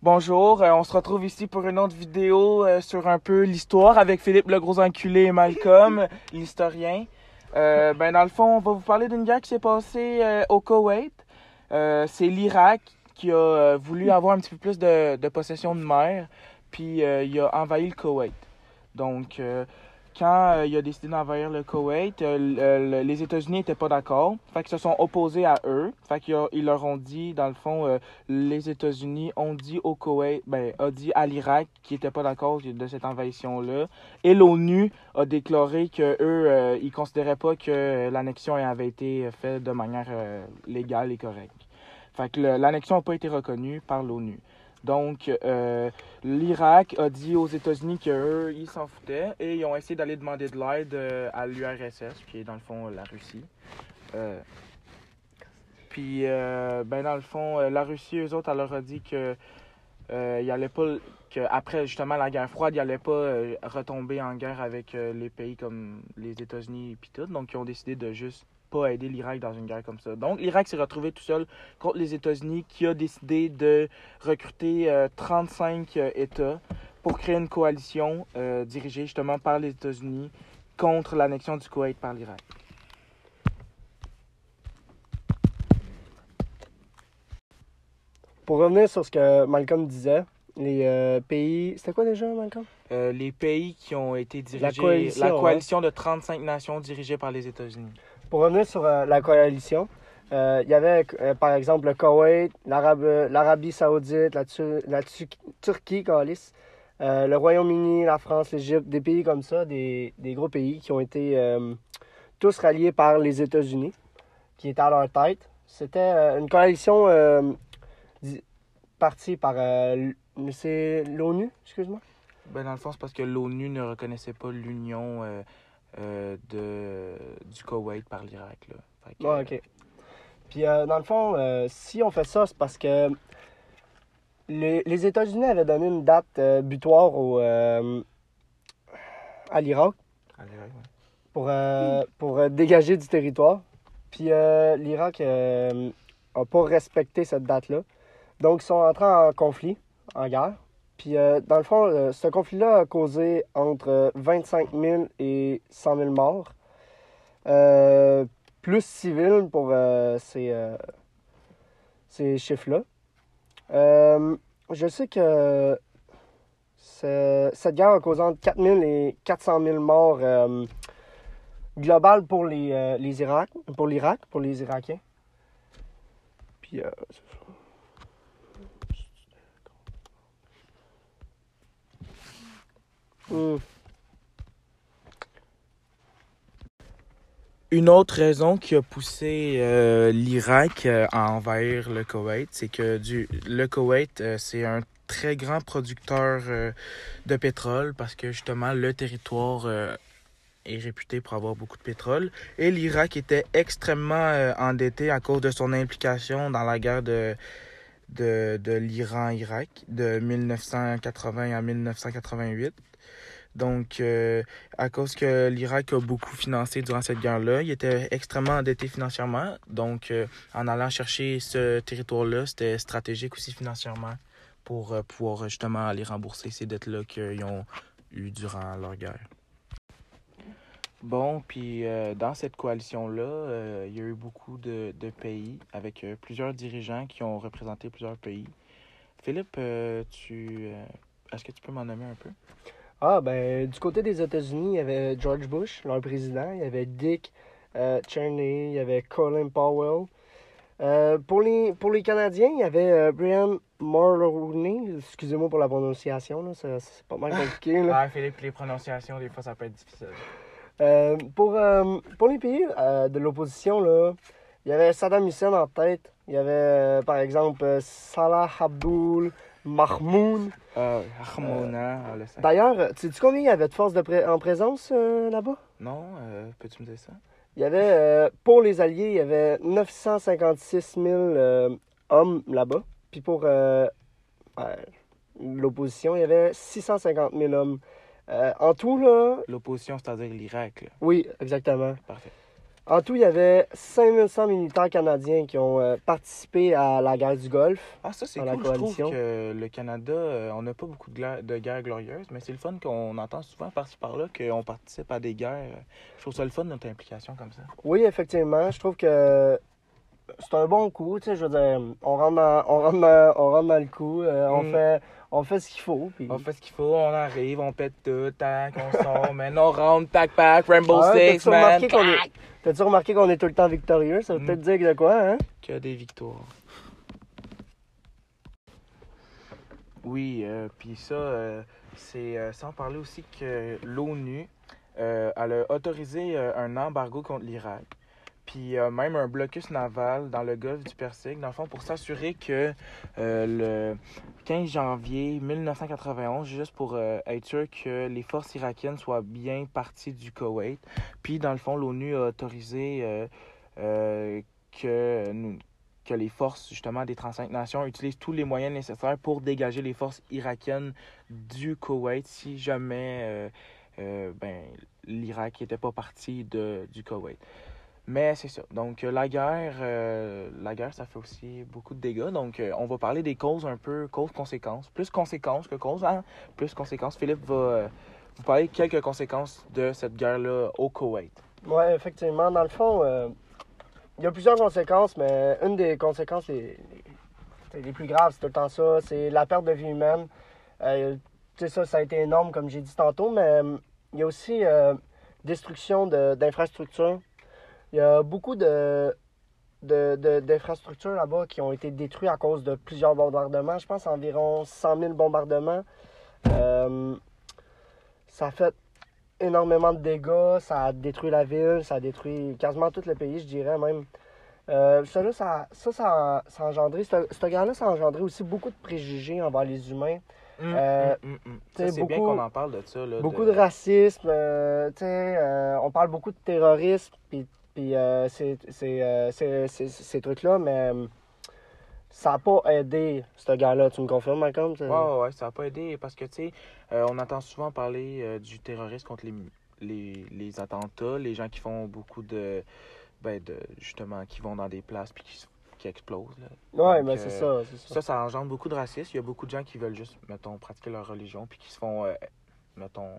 Bonjour, euh, on se retrouve ici pour une autre vidéo euh, sur un peu l'histoire avec Philippe le gros enculé et Malcolm, l'historien. Euh, ben dans le fond, on va vous parler d'une guerre qui s'est passée au Koweït. C'est l'Irak qui a voulu avoir un petit peu plus de, de possession de mer, puis il a envahi le Koweït. Donc quand euh, il a décidé d'envahir le Koweït, euh, le- le- les États-Unis n'étaient pas d'accord. Fait qu'ils se sont opposés à eux. Fait qu'ils leur ont dit, dans le fond, euh, les États-Unis ont dit au Koweït, ben, a dit à l'Irak qui n'était pas d'accord de cette envahison-là. Et l'ONU a déclaré que eux, ils considéraient pas que l'annexion avait été faite de manière légale et correcte. Fait l'annexion n'a pas été reconnue par l'ONU. Donc, euh, l'Irak a dit aux États-Unis qu'eux, ils s'en foutaient et ils ont essayé d'aller demander de l'aide euh, à l'URSS, qui est dans le fond la Russie. Euh, puis, euh, ben dans le fond, euh, la Russie, eux autres, elle leur a dit que euh, il allait pas, que après justement la guerre froide, il allait pas euh, retomber en guerre avec euh, les pays comme les États-Unis et tout. Donc, ils ont décidé de juste pas aider l'Irak dans une guerre comme ça. Donc, l'Irak s'est retrouvé tout seul contre les États-Unis, qui a décidé de recruter euh, 35 euh, États pour créer une coalition euh, dirigée justement par les États-Unis contre l'annexion du Koweït par l'Irak. Pour revenir sur ce que Malcolm disait, les euh, pays. C'était quoi déjà, Malcolm? Euh, les pays qui ont été dirigés, coalition, la ouais. coalition de 35 nations dirigée par les États-Unis. Pour revenir sur euh, la coalition, euh, il y avait euh, par exemple le Koweït, l'Arabie Saoudite, la, Tu- la Tu- Turquie, le Royaume-Uni, la France, l'Égypte, des pays comme ça, des, gros pays qui ont été tous ralliés par les États-Unis, qui étaient à leur tête. C'était une coalition partie par c'est l'ONU, excuse-moi? Ben, dans le fond, c'est parce que l'ONU ne reconnaissait pas l'union euh, de, du Koweït par l'Irak. Ouais, ok. Puis, euh, dans le fond, euh, si on fait ça, c'est parce que les, les États-Unis avaient donné une date euh, butoir au, à l'Irak à l'Irak, ouais. pour, pour dégager du territoire. Puis, euh, l'Irak n'a pas respecté cette date-là. Donc, ils sont entrés en conflit, en guerre. Puis, euh, dans le fond, euh, ce conflit-là a causé entre euh, 25 000 et 100 000 morts. Euh, plus civils pour euh, ces, euh, ces chiffres-là. Euh, je sais que ce- cette guerre a causé entre 4 000 et 400 000 morts euh, globales pour les, euh, les pour l'Irak, pour les Irakiens. Puis, euh, c'est ça. Une autre raison qui a poussé euh, l'Irak euh, à envahir le Koweït, c'est que du, le Koweït, euh, c'est un très grand producteur de pétrole parce que justement le territoire est réputé pour avoir beaucoup de pétrole. Et l'Irak était extrêmement endetté à cause de son implication dans la guerre de, de, de l'Iran-Irak de 1980 à 1988. Donc, euh, à cause que l'Irak a beaucoup financé durant cette guerre-là, il était extrêmement endetté financièrement. Donc, euh, en allant chercher ce territoire-là, c'était stratégique aussi financièrement pour euh, pouvoir justement aller rembourser ces dettes-là qu'ils ont eues durant leur guerre. Bon, puis dans cette coalition-là, il y a eu beaucoup de, de pays avec plusieurs dirigeants qui ont représenté plusieurs pays. Philippe, tu, est-ce que tu peux m'en nommer un peu? Ah, ben, du côté des États-Unis, il y avait George Bush, leur président. Il y avait Dick euh, Cheney, il y avait Colin Powell. Euh, pour, les, pour les Canadiens, il y avait euh, Brian Mulroney. Excusez-moi pour la prononciation, c'est pas mal compliqué. Là. Ah, Philippe, les prononciations, des fois, ça peut être difficile. Euh, pour, pour les pays de l'opposition, là, il y avait Saddam Hussein en tête. Il y avait, par exemple, Salah Abdul Mahmoud. Ah, ah, le sac. D'ailleurs, euh, sais-tu combien il y avait de forces de pré- en présence euh, là-bas? Non, euh, peux-tu me dire ça? Il y avait, euh, pour les Alliés, il y avait 956 000 euh, hommes là-bas. Puis pour euh, euh, l'opposition, il y avait 650 000 hommes. Euh, en tout, là, L'opposition, c'est-à-dire l'Irak, oui, exactement. Parfait. En tout, il y avait 5100 militaires canadiens qui ont euh, participé à la guerre du Golfe. Ah, ça, c'est la cool. Je trouve coalition. que le Canada, euh, on n'a pas beaucoup de guerres glorieuses, mais c'est le fun qu'on entend souvent par-ci par-là qu'on participe à des guerres. Je trouve ça le fun, notre implication comme ça. Oui, effectivement, je trouve que c'est un bon coup. Tu sais, je veux dire, on rentre dans, on rentre dans, on rentre dans le coup, euh, on, Mm. fait, on fait ce qu'il faut. On fait ce qu'il faut, on arrive, on pète tout, tac, on sort, mais on rentre, tac, tac, Rainbow Ah, Six, t'as-tu man. remarqué qu'on est- T'as-tu remarqué qu'on est tout le temps victorieux? Ça veut Mm. peut-être dire de quoi, hein? Que des victoires. Oui, euh, puis ça, euh, c'est euh, sans parler aussi que l'ONU, euh, elle a autorisé euh, un embargo contre l'Irak, puis euh, même un blocus naval dans le golfe du Persique, dans le fond, pour s'assurer que euh, le 15 janvier 1991, juste pour euh, être sûr que les forces irakiennes soient bien parties du Koweït, puis dans le fond, l'ONU a autorisé euh, que les forces justement des 35 nations utilisent tous les moyens nécessaires pour dégager les forces irakiennes du Koweït si jamais ben, l'Irak n'était pas parti de, du Koweït. Mais c'est ça. Donc euh, la guerre, euh, la guerre, ça fait aussi beaucoup de dégâts. Donc euh, on va parler des causes un peu, causes-conséquences. Plus conséquences que causes, hein? Plus conséquences. Philippe va vous parler quelques conséquences de cette guerre-là au Koweït. Oui, effectivement. Dans le fond, il y a plusieurs conséquences, mais une des conséquences les, les, plus graves, c'est tout le temps ça, c'est la perte de vie humaine. Tu ça, ça a été énorme, comme j'ai dit tantôt, mais il y a aussi destruction de- d'infrastructures. Il y a beaucoup de, de, de- d'infrastructures là-bas qui ont été détruites à cause de plusieurs bombardements. Je pense environ 100 000 bombardements. Euh, ça a fait énormément de dégâts, ça a détruit la ville, ça a détruit quasiment tout le pays, je dirais même. Euh, ça, là, ça, ça, ça, a- ça a engendré, cette guerre-là, ça a engendré aussi beaucoup de préjugés envers les humains. Euh, Hum, hum, hum. c'est bien qu'on en parle de ça. Là, Beaucoup de racisme, euh, euh, on parle beaucoup de terrorisme, puis, puis euh, ces, ces, euh, ces- trucs-là, mais euh, ça n'a pas aidé cette guerre-là. Tu me confirmes, Malcolm? Ouais, ouais, ouais, ça n'a pas aidé parce que, tu sais, euh, on entend souvent parler euh, du terrorisme contre les, les, les attentats, les gens qui font beaucoup de. Ben, de justement, qui vont dans des places puis qui, qui explosent. Donc, mais c'est ça, ça. Ça, ça engendre beaucoup de racisme. Il y a beaucoup de gens qui veulent juste, mettons, pratiquer leur religion puis qui se font, mettons,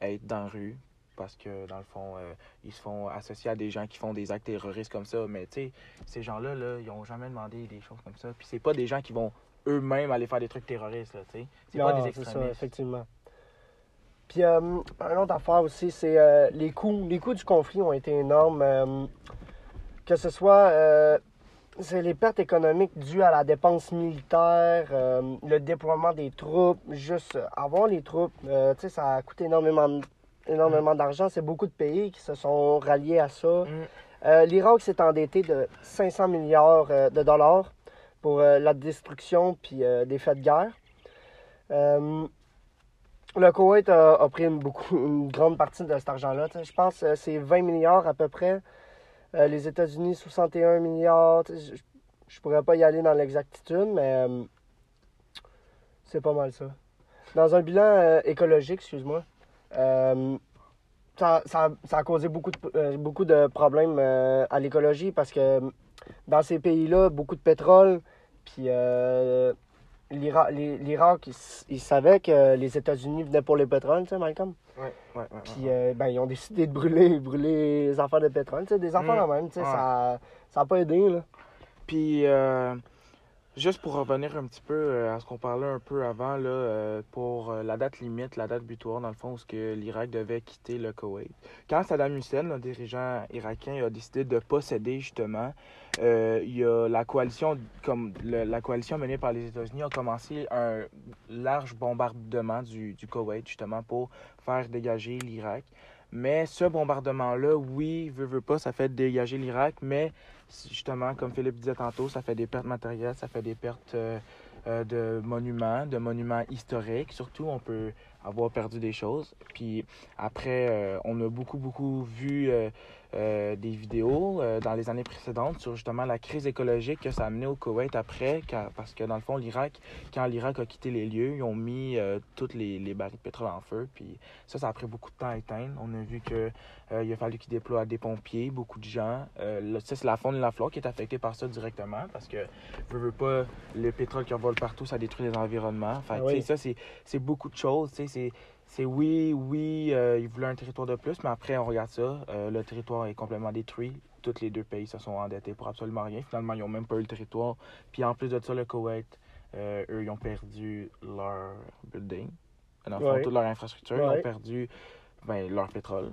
être dans la rue parce que, dans le fond, euh, ils se font associer à des gens qui font des actes terroristes comme ça. Mais, tu sais, ces gens-là, là, ils n'ont jamais demandé des choses comme ça. Puis c'est pas des gens qui vont eux-mêmes aller faire des trucs terroristes, là, tu sais. C'est pas des c'est ça, extrémistes. effectivement. Puis, euh, une autre affaire aussi, c'est euh, les coûts. Les coûts du conflit ont été énormes. euh, que ce soit c'est les pertes économiques dues à la dépense militaire, le déploiement des troupes, juste avoir les troupes, tu sais, ça a coûté énormément, de- énormément d'argent. C'est beaucoup de pays qui se sont ralliés à ça. Mm. Euh, L'Irak s'est endetté de 500 milliards euh, de dollars pour euh, la destruction puis des faits de guerre. Le Koweït a, a pris une, beaucoup, une grande partie de cet argent-là. Je pense que c'est 20 milliards à peu près. Les États-Unis, 61 milliards. Je, je pourrais pas y aller dans l'exactitude, mais c'est pas mal ça. Dans un bilan écologique, excuse-moi, euh, ça, ça- ça a causé beaucoup de, euh, beaucoup de problèmes euh, à l'écologie parce que dans ces pays-là, beaucoup de pétrole, puis l'Irak, ils, savaient que les États-Unis venaient pour le pétrole, tu sais, Malcolm? Ouais, ouais. Puis euh, ben, ils ont décidé de brûler, brûler les affaires de pétrole, tu sais, des affaires Mm. de même, tu sais, Ouais. ça ça a pas aidé, là. Puis, euh, juste pour revenir un petit peu euh, à ce qu'on parlait un peu avant, euh, pour euh, la date limite, la date butoir, dans le fond, où l'Irak devait quitter le Koweït. Quand Saddam Hussein, le dirigeant irakien, a décidé de posséder, justement, il y a la coalition menée par les États-Unis a commencé un large bombardement du, du Koweït, justement, pour faire dégager l'Irak. Mais ce bombardement-là, oui, veut, veut pas, ça fait dégager l'Irak, mais justement, comme Philippe disait tantôt, ça fait des pertes matérielles, ça fait des pertes euh, euh, de monuments, de monuments historiques. Surtout, on peut avoir perdu des choses. Puis après, euh, on a beaucoup, beaucoup vu euh, euh, des vidéos dans les années précédentes sur justement la crise écologique que ça a amené au Koweït après, car- parce que dans le fond, l'Irak, quand l'Irak a quitté les lieux, ils ont mis toutes les, les barils de pétrole en feu, puis ça, ça a pris beaucoup de temps à éteindre. On a vu que il a fallu qu'ils déploient des pompiers, beaucoup de gens. Ça, c'est la faune et la flore qui est affectée par ça directement, parce que, veux, veux pas, le pétrole qui envole partout, ça détruit les environnements. Fait Ah oui. ça, c'est beaucoup de choses, c'est c'est oui, oui, euh, ils voulaient un territoire de plus, mais après, on regarde ça, euh, le territoire est complètement détruit. Tous les deux pays se sont endettés pour absolument rien. Finalement, ils n'ont même pas eu le territoire. Puis en plus de ça, le Koweït, euh, eux, ils ont perdu leur building, dans le fond, Ouais. toute leur infrastructure. Ils ont perdu ben, leur pétrole.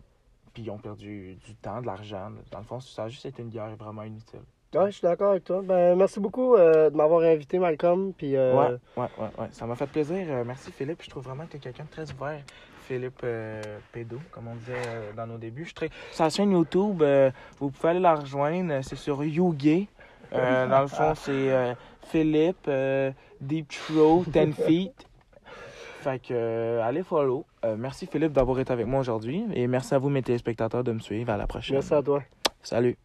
Puis ils ont perdu du temps, de l'argent. Dans le fond, ça a juste été une guerre vraiment inutile. Ouais, je suis d'accord avec toi. Ben, merci beaucoup euh, de m'avoir invité, Malcolm. Puis, euh, Ouais, ouais, ouais, ouais. Ça m'a fait plaisir. Euh, merci, Philippe. Je trouve vraiment que tu es quelqu'un de très ouvert. Philippe Pédo, comme on disait dans nos débuts. Je très... Sa chaîne YouTube, vous pouvez aller la rejoindre. C'est sur YouGay. Dans le fond, c'est Philippe Deep Throat 10 Feet. Fait que, euh, allez follow. Euh, merci, Philippe, d'avoir été avec moi aujourd'hui. Et merci à vous, mes téléspectateurs, de me suivre. À la prochaine. merci à toi. Salut.